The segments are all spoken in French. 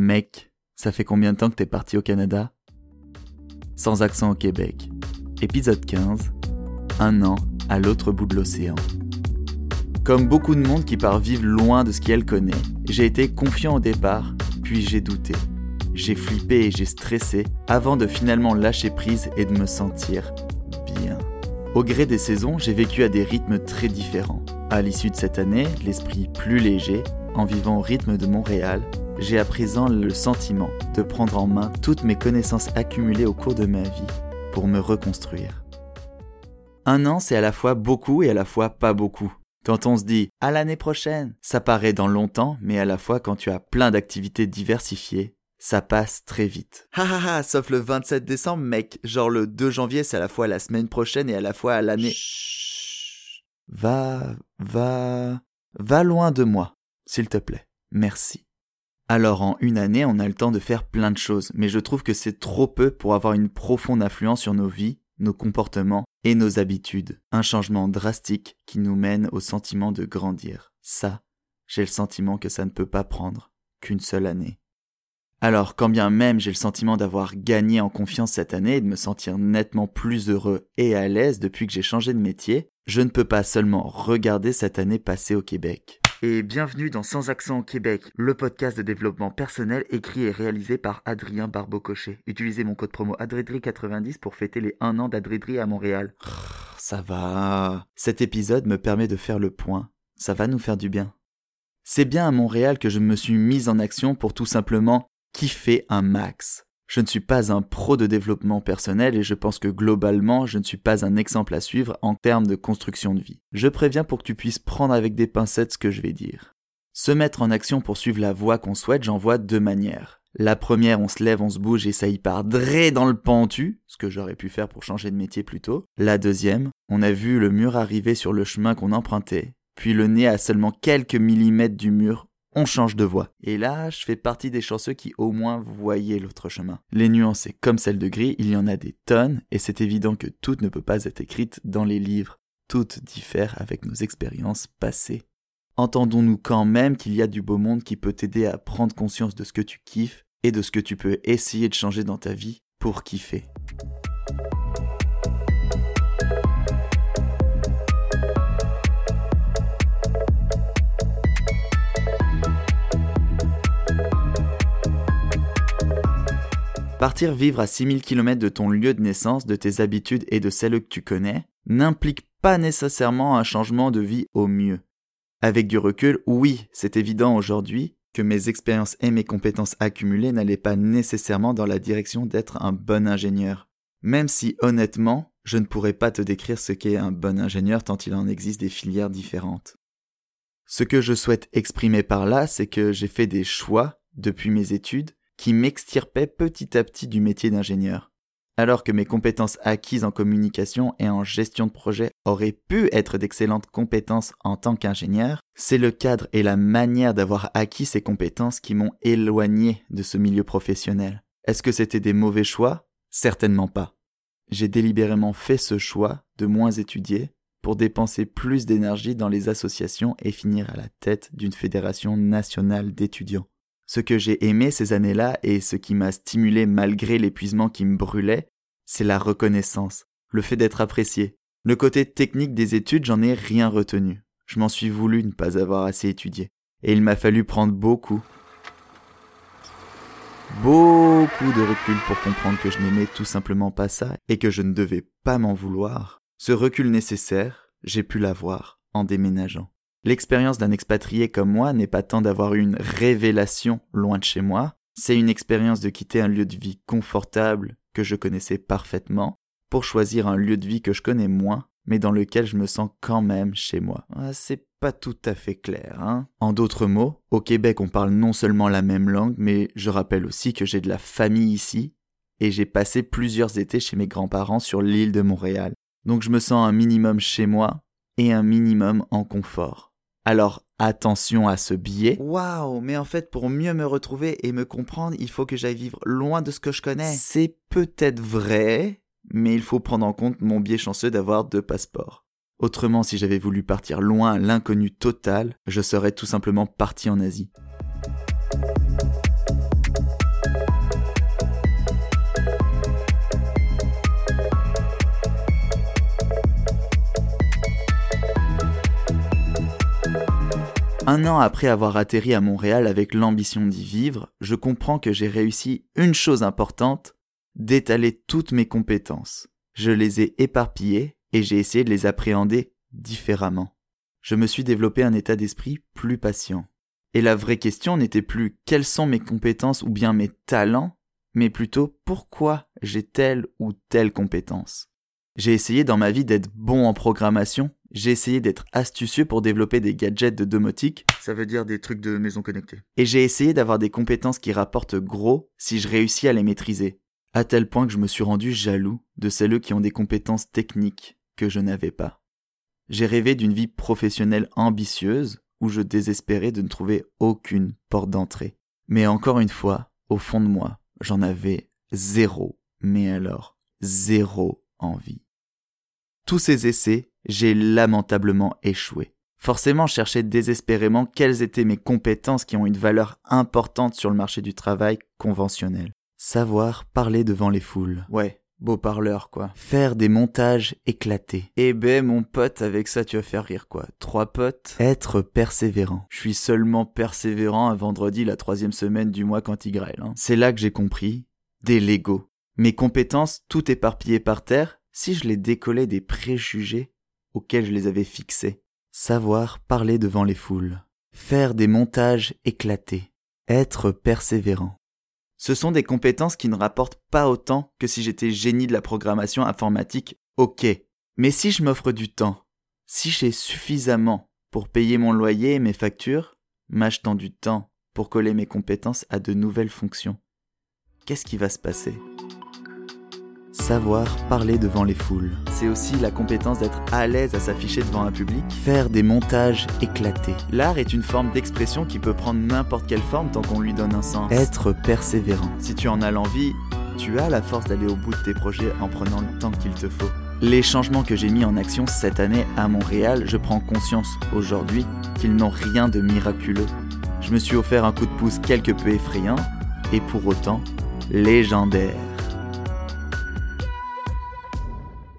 Mec, ça fait combien de temps que t'es parti au Canada? Sans accent au Québec. Épisode 15. Un an à l'autre bout de l'océan. Comme beaucoup de monde qui part vivre loin de ce qu'elle connaît, j'ai été confiant au départ, puis j'ai douté. J'ai flippé et j'ai stressé avant de finalement lâcher prise et de me sentir bien. Au gré des saisons, j'ai vécu à des rythmes très différents. À l'issue de cette année, l'esprit plus léger, en vivant au rythme de Montréal, j'ai à présent le sentiment de prendre en main toutes mes connaissances accumulées au cours de ma vie pour me reconstruire. Un an, c'est à la fois beaucoup et à la fois pas beaucoup. Quand on se dit à l'année prochaine, ça paraît dans longtemps, mais à la fois quand tu as plein d'activités diversifiées, ça passe très vite. Ha ha ha, sauf le 27 décembre, mec. Genre le 2 janvier, c'est à la fois la semaine prochaine et à la fois à l'année. Va, va, va loin de moi, s'il te plaît. Merci. Alors en une année, on a le temps de faire plein de choses, mais je trouve que c'est trop peu pour avoir une profonde influence sur nos vies, nos comportements et nos habitudes. Un changement drastique qui nous mène au sentiment de grandir. Ça, j'ai le sentiment que ça ne peut pas prendre qu'une seule année. Alors, quand bien même j'ai le sentiment d'avoir gagné en confiance cette année et de me sentir nettement plus heureux et à l'aise depuis que j'ai changé de métier, je ne peux pas seulement regarder cette année passée au Québec. Et bienvenue dans Sans accent au Québec, le podcast de développement personnel écrit et réalisé par Adrien Barbocochet. Utilisez mon code promo ADREDRI90 pour fêter les 1 an d'Adredri à Montréal. Ça va. Cet épisode me permet de faire le point. Ça va nous faire du bien. C'est bien à Montréal que je me suis mise en action pour tout simplement kiffer un max. Je ne suis pas un pro de développement personnel et je pense que globalement, je ne suis pas un exemple à suivre en termes de construction de vie. Je préviens pour que tu puisses prendre avec des pincettes ce que je vais dire. Se mettre en action pour suivre la voie qu'on souhaite, j'en vois deux manières. La première, on se lève, on se bouge et ça y part dré dans le pentu, ce que j'aurais pu faire pour changer de métier plus tôt. La deuxième, on a vu le mur arriver sur le chemin qu'on empruntait, puis le nez à seulement quelques millimètres du mur, on change de voie. Et là, je fais partie des chanceux qui au moins voyaient l'autre chemin. Les nuances, comme celle de gris, il y en a des tonnes, et c'est évident que toutes ne peut pas être écrites dans les livres. Toutes diffèrent avec nos expériences passées. Entendons-nous quand même qu'il y a du beau monde qui peut t'aider à prendre conscience de ce que tu kiffes et de ce que tu peux essayer de changer dans ta vie pour kiffer. Partir vivre à 6000 km de ton lieu de naissance, de tes habitudes et de celles que tu connais n'implique pas nécessairement un changement de vie au mieux. Avec du recul, oui, c'est évident aujourd'hui que mes expériences et mes compétences accumulées n'allaient pas nécessairement dans la direction d'être un bon ingénieur. Même si honnêtement, je ne pourrais pas te décrire ce qu'est un bon ingénieur tant il en existe des filières différentes. Ce que je souhaite exprimer par là, c'est que j'ai fait des choix depuis mes études qui m'extirpait petit à petit du métier d'ingénieur. Alors que mes compétences acquises en communication et en gestion de projet auraient pu être d'excellentes compétences en tant qu'ingénieur, c'est le cadre et la manière d'avoir acquis ces compétences qui m'ont éloigné de ce milieu professionnel. Est-ce que c'était des mauvais choix? Certainement pas. J'ai délibérément fait ce choix de moins étudier pour dépenser plus d'énergie dans les associations et finir à la tête d'une fédération nationale d'étudiants. Ce que j'ai aimé ces années-là et ce qui m'a stimulé malgré l'épuisement qui me brûlait, c'est la reconnaissance, le fait d'être apprécié. Le côté technique des études, j'en ai rien retenu. Je m'en suis voulu ne pas avoir assez étudié. Et il m'a fallu prendre beaucoup, beaucoup de recul pour comprendre que je n'aimais tout simplement pas ça et que je ne devais pas m'en vouloir. Ce recul nécessaire, j'ai pu l'avoir en déménageant. L'expérience d'un expatrié comme moi n'est pas tant d'avoir une révélation loin de chez moi, c'est une expérience de quitter un lieu de vie confortable que je connaissais parfaitement pour choisir un lieu de vie que je connais moins, mais dans lequel je me sens quand même chez moi. Ah, c'est pas tout à fait clair, hein. En d'autres mots, au Québec on parle non seulement la même langue, mais je rappelle aussi que j'ai de la famille ici, et j'ai passé plusieurs étés chez mes grands-parents sur l'île de Montréal. Donc je me sens un minimum chez moi et un minimum en confort. Alors attention à ce biais. Waouh, mais en fait pour mieux me retrouver et me comprendre, il faut que j'aille vivre loin de ce que je connais. C'est peut-être vrai, mais il faut prendre en compte mon biais chanceux d'avoir deux passeports. Autrement, si j'avais voulu partir loin l'inconnu total, je serais tout simplement parti en Asie. Un an après avoir atterri à Montréal avec l'ambition d'y vivre, je comprends que j'ai réussi une chose importante, d'étaler toutes mes compétences. Je les ai éparpillées et j'ai essayé de les appréhender différemment. Je me suis développé un état d'esprit plus patient. Et la vraie question n'était plus quelles sont mes compétences ou bien mes talents, mais plutôt pourquoi j'ai telle ou telle compétence. J'ai essayé dans ma vie d'être bon en programmation, j'ai essayé d'être astucieux pour développer des gadgets de domotique, ça veut dire des trucs de maison connectée. Et j'ai essayé d'avoir des compétences qui rapportent gros si je réussis à les maîtriser, à tel point que je me suis rendu jaloux de celles qui ont des compétences techniques que je n'avais pas. J'ai rêvé d'une vie professionnelle ambitieuse où je désespérais de ne trouver aucune porte d'entrée. Mais encore une fois, au fond de moi, j'en avais zéro, mais alors zéro envie. Tous ces essais, j'ai lamentablement échoué. Forcément, je cherchais désespérément quelles étaient mes compétences qui ont une valeur importante sur le marché du travail conventionnel. Savoir parler devant les foules. Ouais, beau parleur quoi. Faire des montages éclatés. Eh ben mon pote, avec ça tu vas faire rire quoi. Trois potes. Être persévérant. Je suis seulement persévérant un vendredi la troisième semaine du mois quand il grêle. Hein. C'est là que j'ai compris. Des Lego. Mes compétences, tout éparpillé par terre, si je les décollais des préjugés auxquels je les avais fixés. Savoir parler devant les foules. Faire des montages éclatés. Être persévérant. Ce sont des compétences qui ne rapportent pas autant que si j'étais génie de la programmation informatique, ok. Mais si je m'offre du temps, si j'ai suffisamment pour payer mon loyer et mes factures, m'achetant du temps pour coller mes compétences à de nouvelles fonctions, qu'est-ce qui va se passer? Savoir parler devant les foules. C'est aussi la compétence d'être à l'aise à s'afficher devant un public. Faire des montages éclatés. L'art est une forme d'expression qui peut prendre n'importe quelle forme tant qu'on lui donne un sens. Être persévérant. Si tu en as l'envie, tu as la force d'aller au bout de tes projets en prenant le temps qu'il te faut. Les changements que j'ai mis en action cette année à Montréal, je prends conscience aujourd'hui qu'ils n'ont rien de miraculeux. Je me suis offert un coup de pouce quelque peu effrayant et pour autant légendaire.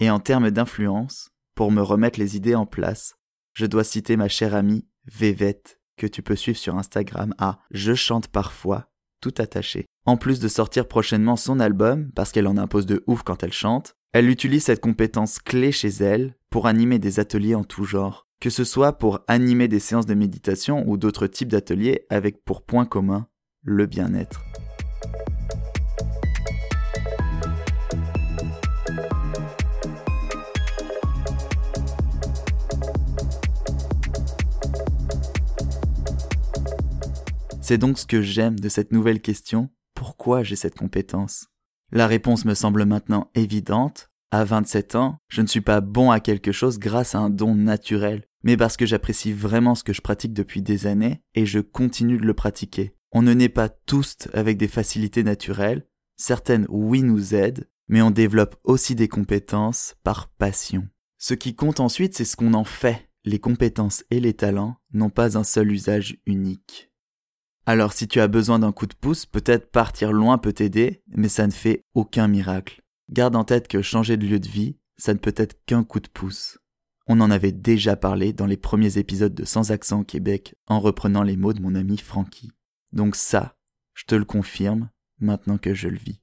Et en termes d'influence, pour me remettre les idées en place, je dois citer ma chère amie Vévette, que tu peux suivre sur Instagram à Je chante parfois, tout attaché. En plus de sortir prochainement son album, parce qu'elle en impose de ouf quand elle chante, elle utilise cette compétence clé chez elle pour animer des ateliers en tout genre, que ce soit pour animer des séances de méditation ou d'autres types d'ateliers avec pour point commun le bien-être. C'est donc ce que j'aime de cette nouvelle question, pourquoi j'ai cette compétence? La réponse me semble maintenant évidente. À 27 ans, je ne suis pas bon à quelque chose grâce à un don naturel, mais parce que j'apprécie vraiment ce que je pratique depuis des années et je continue de le pratiquer. On ne naît pas tous avec des facilités naturelles, certaines oui nous aident, mais on développe aussi des compétences par passion. Ce qui compte ensuite, c'est ce qu'on en fait. Les compétences et les talents n'ont pas un seul usage unique. Alors si tu as besoin d'un coup de pouce, peut-être partir loin peut t'aider, mais ça ne fait aucun miracle. Garde en tête que changer de lieu de vie, ça ne peut être qu'un coup de pouce. On en avait déjà parlé dans les premiers épisodes de Sans accent au Québec en reprenant les mots de mon ami Francky. Donc ça, je te le confirme maintenant que je le vis.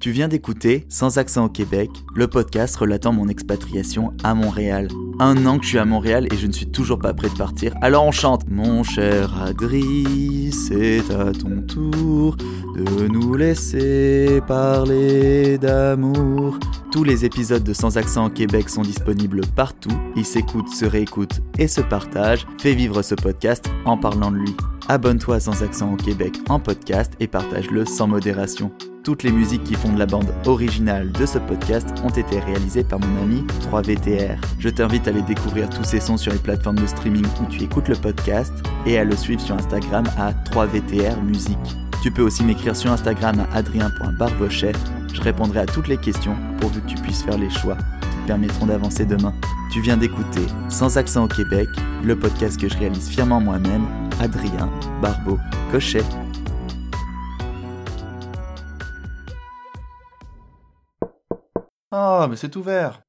Tu viens d'écouter Sans accent au Québec, le podcast relatant mon expatriation à Montréal. Un an que je suis à Montréal et je ne suis toujours pas prêt de partir. Alors on chante Mon cher Adri, c'est à ton tour de nous laisser parler d'amour. Tous les épisodes de Sans accent au Québec sont disponibles partout. Ils s'écoutent, se réécoutent et se partagent. Fais vivre ce podcast en parlant de lui. Abonne-toi à Sans accent au Québec en podcast et partage-le sans modération. Toutes les musiques qui font de la bande originale de ce podcast ont été réalisées par mon ami 3VTR. Je t'invite à aller découvrir tous ces sons sur les plateformes de streaming où tu écoutes le podcast et à le suivre sur Instagram à 3VTR Musique. Tu peux aussi m'écrire sur Instagram à adrien.barbochet. Je répondrai à toutes les questions pourvu que tu puisses faire les choix qui te permettront d'avancer demain. Tu viens d'écouter Sans accent au Québec, le podcast que je réalise fièrement moi-même, Adrien Barbeau Cochet. Ah, mais c'est ouvert